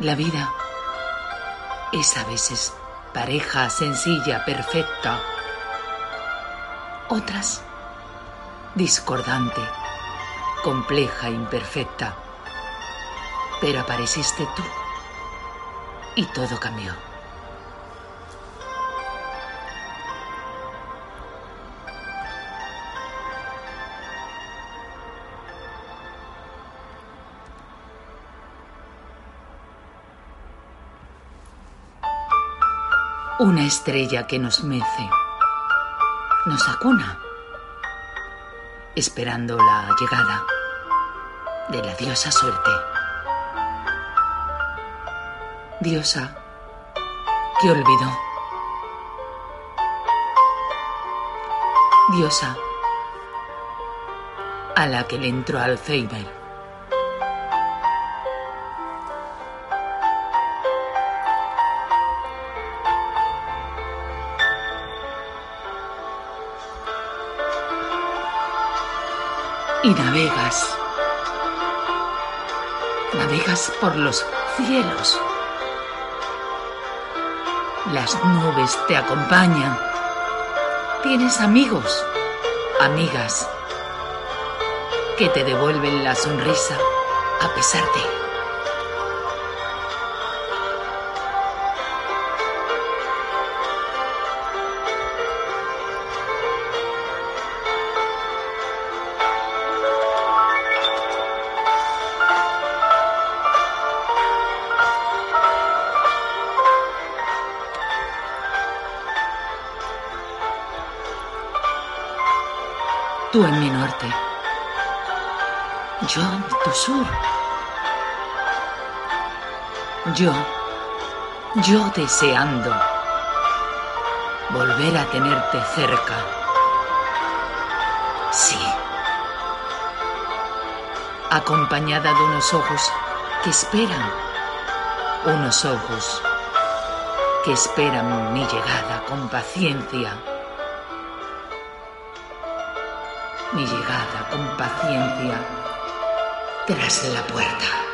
La vida es a veces pareja sencilla, perfecta. Otras discordante, compleja, imperfecta. Pero apareciste tú y todo cambió. Una estrella que nos mece, nos acuna, esperando la llegada de la diosa suerte. Diosa que olvidó. Diosa a la que le entró Alzheimer. Y navegas. Navegas por los cielos. Las nubes te acompañan. Tienes amigos, amigas, que te devuelven la sonrisa a pesar de... Tú en mi norte. Yo en tu sur. Yo, yo deseando volver a tenerte cerca. Sí. Acompañada de unos ojos que esperan. Unos ojos que esperan mi llegada con paciencia mi llegada con paciencia tras la puerta.